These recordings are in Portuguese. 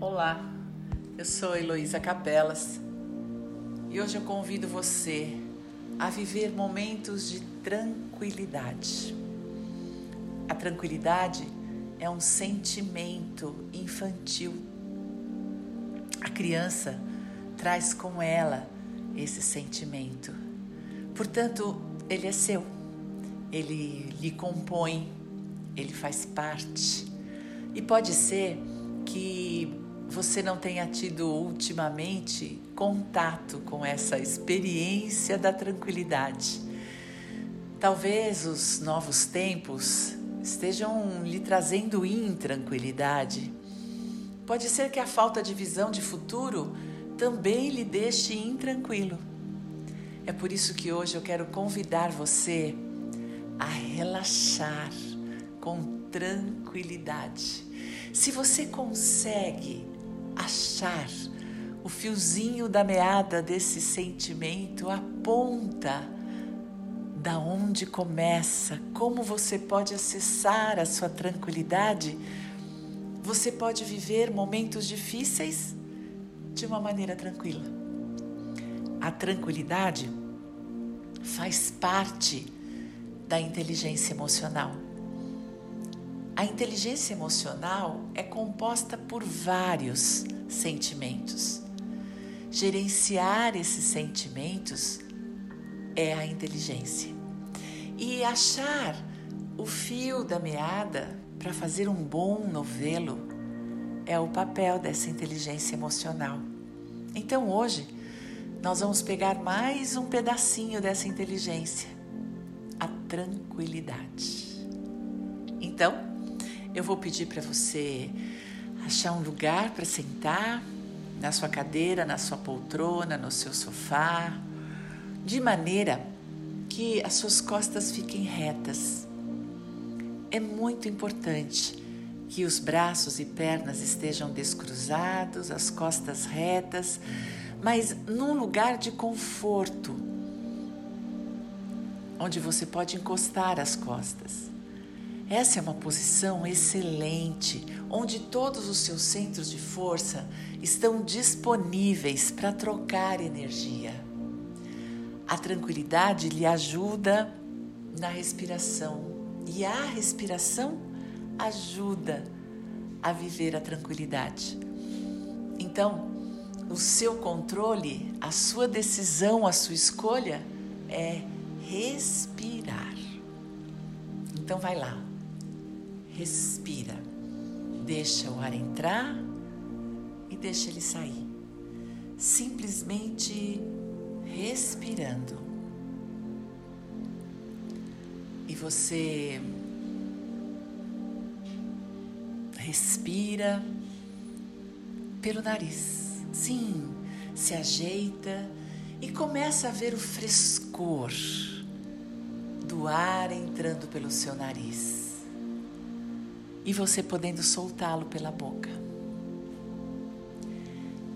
Olá, eu sou Heloísa Capelas e hoje eu convido você a viver momentos de tranquilidade. A tranquilidade é um sentimento infantil. A criança traz com ela esse sentimento. Portanto, ele é seu, ele lhe compõe, ele faz parte. E pode ser que você não tenha tido ultimamente contato com essa experiência da tranquilidade. Talvez os novos tempos estejam lhe trazendo intranquilidade. Pode ser que a falta de visão de futuro também lhe deixe intranquilo. É por isso que hoje eu quero convidar você a relaxar com tranquilidade. Se você consegue achar o fiozinho da meada desse sentimento, aponta da onde começa, como você pode acessar a sua tranquilidade, você pode viver momentos difíceis de uma maneira tranquila. A tranquilidade faz parte da inteligência emocional. A inteligência emocional é composta por vários sentimentos. Gerenciar esses sentimentos é a inteligência. E achar o fio da meada para fazer um bom novelo é o papel dessa inteligência emocional. Então hoje nós vamos pegar mais um pedacinho dessa inteligência, a tranquilidade. Então, eu vou pedir para você achar um lugar para sentar na sua cadeira, na sua poltrona, no seu sofá, de maneira que as suas costas fiquem retas. É muito importante que os braços e pernas estejam descruzados, as costas retas, mas num lugar de conforto, onde você pode encostar as costas. Essa é uma posição excelente, onde todos os seus centros de força estão disponíveis para trocar energia. A tranquilidade lhe ajuda na respiração e a respiração ajuda a viver a tranquilidade. Então, o seu controle, a sua decisão, a sua escolha é respirar. Então, vai lá. Respira. Deixa o ar entrar e deixa ele sair. Simplesmente respirando. E você respira pelo nariz. Sim, se ajeita e começa a ver o frescor do ar entrando pelo seu nariz e você podendo soltá-lo pela boca.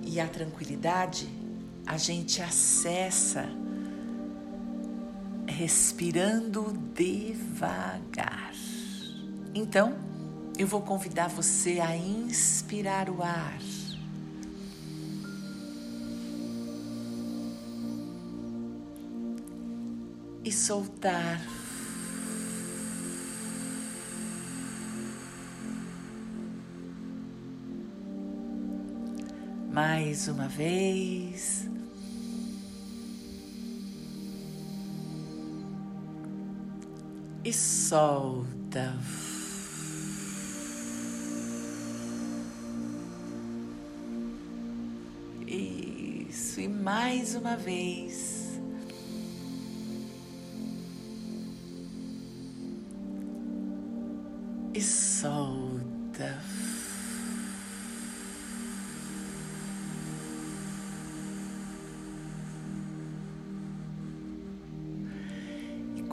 E a tranquilidade a gente acessa respirando devagar. Então, eu vou convidar você a inspirar o ar. E soltar mais uma vez. E solta. Isso, e mais uma vez.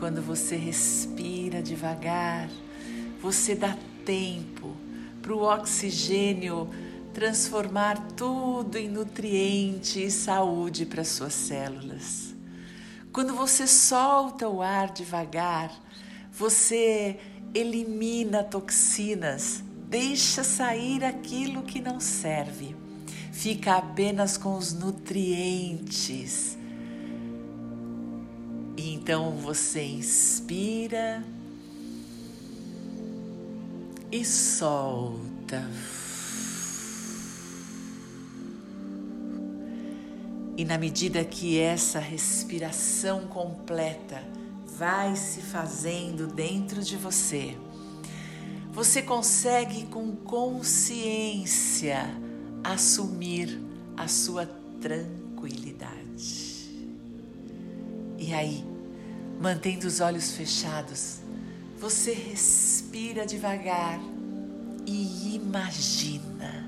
Quando você respira devagar, você dá tempo para o oxigênio transformar tudo em nutriente e saúde para suas células. Quando você solta o ar devagar, você elimina toxinas deixa sair aquilo que não serve. Fica apenas com os nutrientes. Então você inspira e solta. E na medida que essa respiração completa vai se fazendo dentro de você, você consegue com consciência assumir a sua tranquilidade. E aí, mantendo os olhos fechados, você respira devagar e imagina.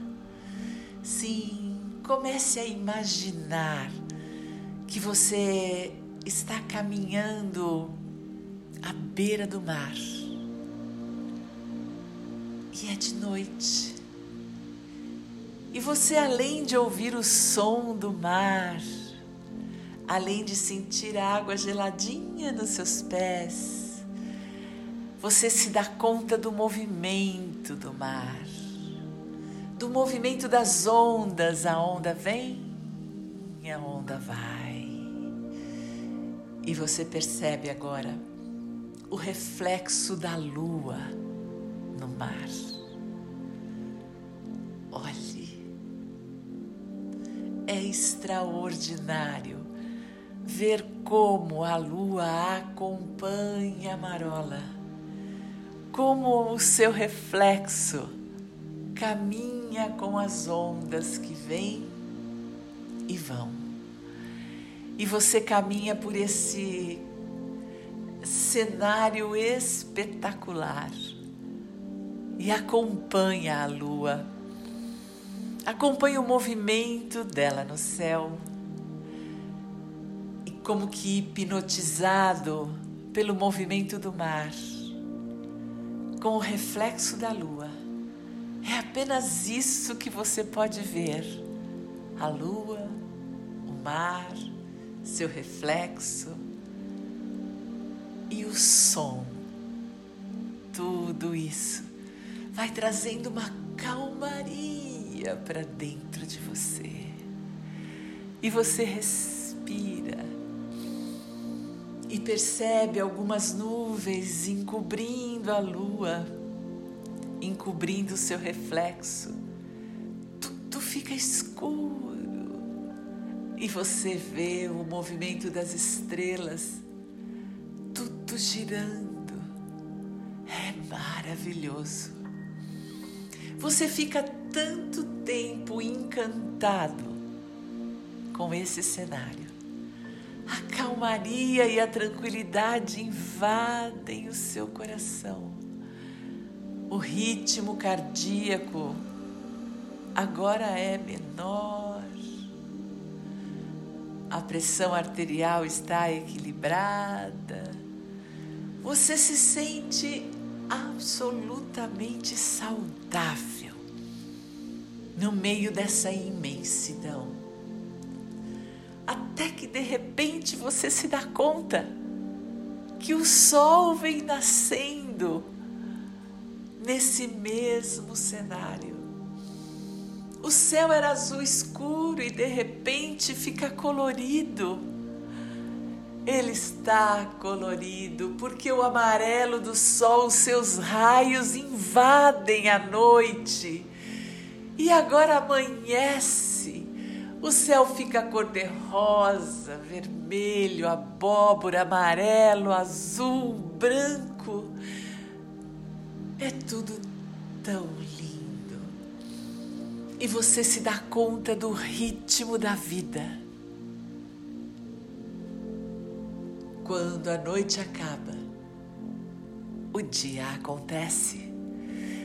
Sim, Comece a imaginar que você está caminhando à beira do mar e é de noite. E você, além de ouvir o som do mar, além de sentir a água geladinha nos seus pés, você se dá conta do movimento do mar do movimento das ondas. A onda vem, a onda vai. E você percebe agora o reflexo da lua no mar. Olhe, é extraordinário ver como a lua acompanha a marola, como o seu reflexo caminha com as ondas que vêm e vão. E você caminha por esse cenário espetacular e acompanha a lua, acompanha o movimento dela no céu como que hipnotizado pelo movimento do mar, com o reflexo da lua é apenas isso que você pode ver: a lua, o mar, seu reflexo e o som. Tudo isso vai trazendo uma calmaria para dentro de você. E você respira e percebe algumas nuvens encobrindo a lua encobrindo o seu reflexo. Tudo fica escuro e você vê o movimento das estrelas, tudo girando. É maravilhoso. Você fica tanto tempo encantado com esse cenário. A calmaria e a tranquilidade invadem o seu coração. O ritmo cardíaco agora é menor, a pressão arterial está equilibrada, você se sente absolutamente saudável no meio dessa imensidão. Até que de repente você se dá conta que o sol vem nascendo nesse mesmo cenário. O céu era azul escuro e de repente fica colorido. Ele está colorido porque o amarelo do sol, seus raios invadem a noite. E agora amanhece. O céu fica cor-de-rosa, vermelho, abóbora, amarelo, azul, branco. É tudo tão lindo. E você se dá conta do ritmo da vida. Quando a noite acaba, o dia acontece.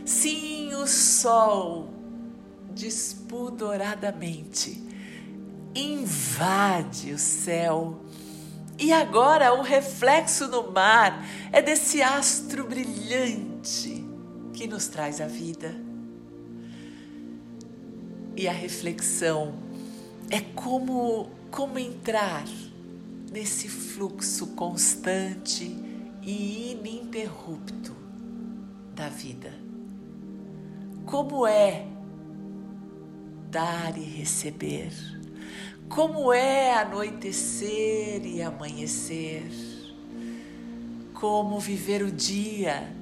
Sim, o sol despudoradamente invade o céu e agora o reflexo no mar é desse astro brilhante que nos traz a vida. E a reflexão é como como entrar nesse fluxo constante e ininterrupto da vida. como é dar e receber, como é anoitecer e amanhecer, como viver o dia?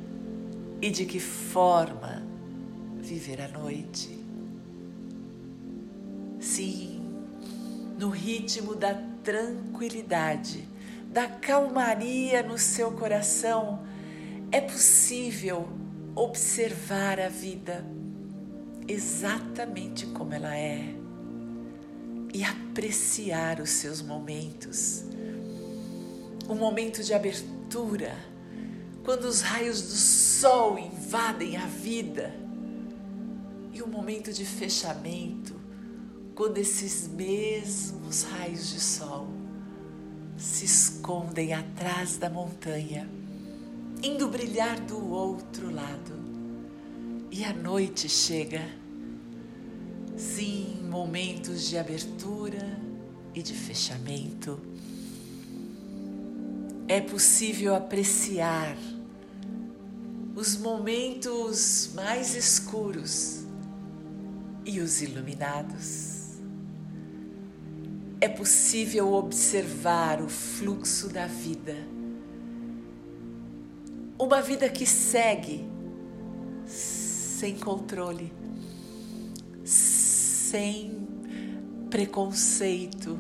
E de que forma viver a noite. Sim, no ritmo da tranquilidade, da calmaria no seu coração, é possível observar a vida exatamente como ela é e apreciar os seus momentos. Um momento de abertura, quando os raios do sol invadem a vida, e um momento de fechamento, quando esses mesmos raios de sol se escondem atrás da montanha, indo brilhar do outro lado. E a noite chega. Sim, momentos de abertura e de fechamento. É possível apreciar os momentos mais escuros e os iluminados é possível observar o fluxo da vida. Uma vida que segue sem controle, sem preconceito,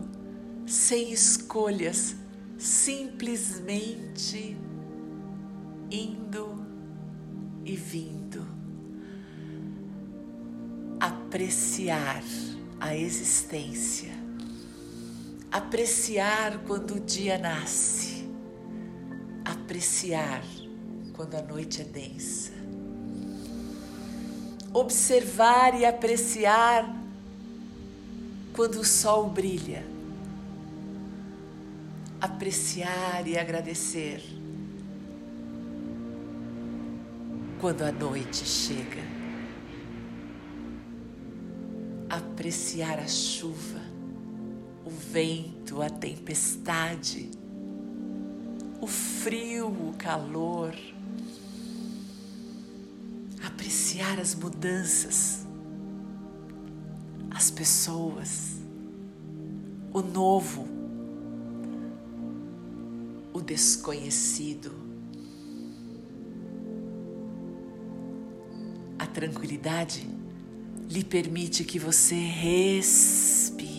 sem escolhas, simplesmente indo e vindo. Apreciar a existência. Apreciar quando o dia nasce, apreciar quando a noite é densa, observar e apreciar quando o sol brilha, apreciar e agradecer quando a noite chega, apreciar a chuva o vento, a tempestade, o frio, o calor. Apreciar as mudanças, as pessoas, o novo, o desconhecido. A tranquilidade lhe permite que você respire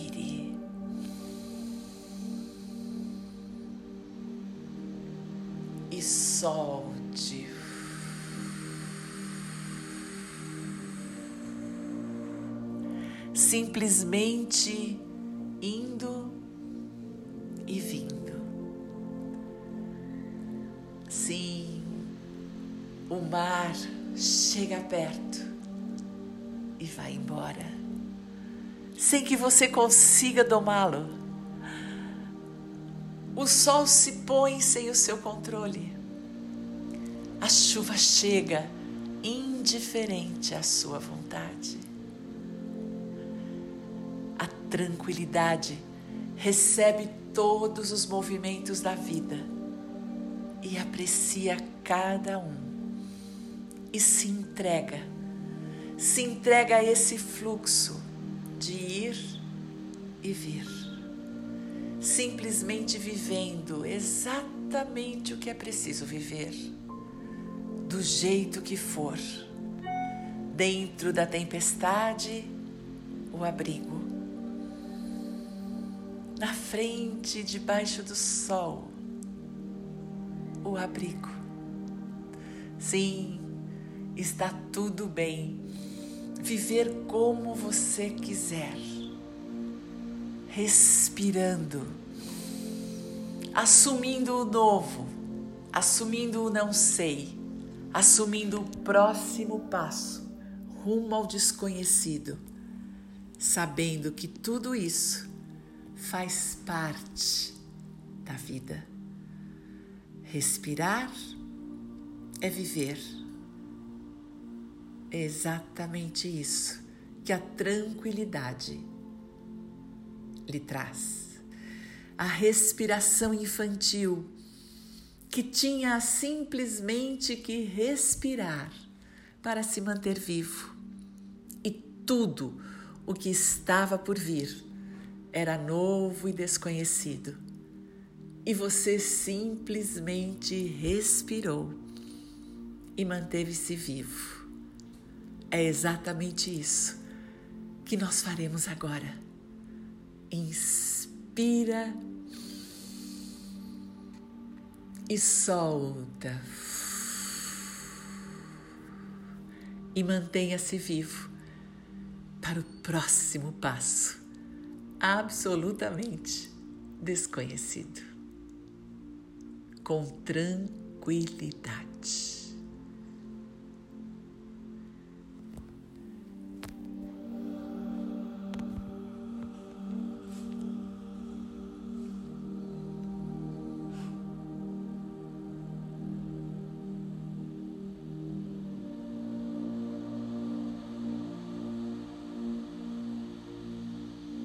Simplesmente indo e vindo. Sim, o mar chega perto e vai embora, sem que você consiga domá-lo. O sol se põe sem o seu controle. A chuva chega indiferente à sua vontade. A tranquilidade recebe todos os movimentos da vida e aprecia cada um e se entrega, se entrega a esse fluxo de ir e vir, simplesmente vivendo exatamente o que é preciso viver do jeito que for, dentro da tempestade, o abrigo, na frente, debaixo do sol, o abrigo. Sim, está tudo bem. Viver como você quiser, respirando, assumindo o novo, assumindo o não sei. Assumindo o próximo passo. Rumo ao desconhecido, sabendo que tudo isso faz parte da vida. Respirar é viver. É exatamente isso que a tranquilidade lhe traz. A respiração infantil que tinha simplesmente que respirar para se manter vivo. tudo o que estava por vir era novo e desconhecido. E você simplesmente respirou e manteve-se vivo. É exatamente isso que nós faremos agora. Inspira e solta. E mantenha-se vivo para o próximo passo, absolutamente desconhecido, com tranquilidade.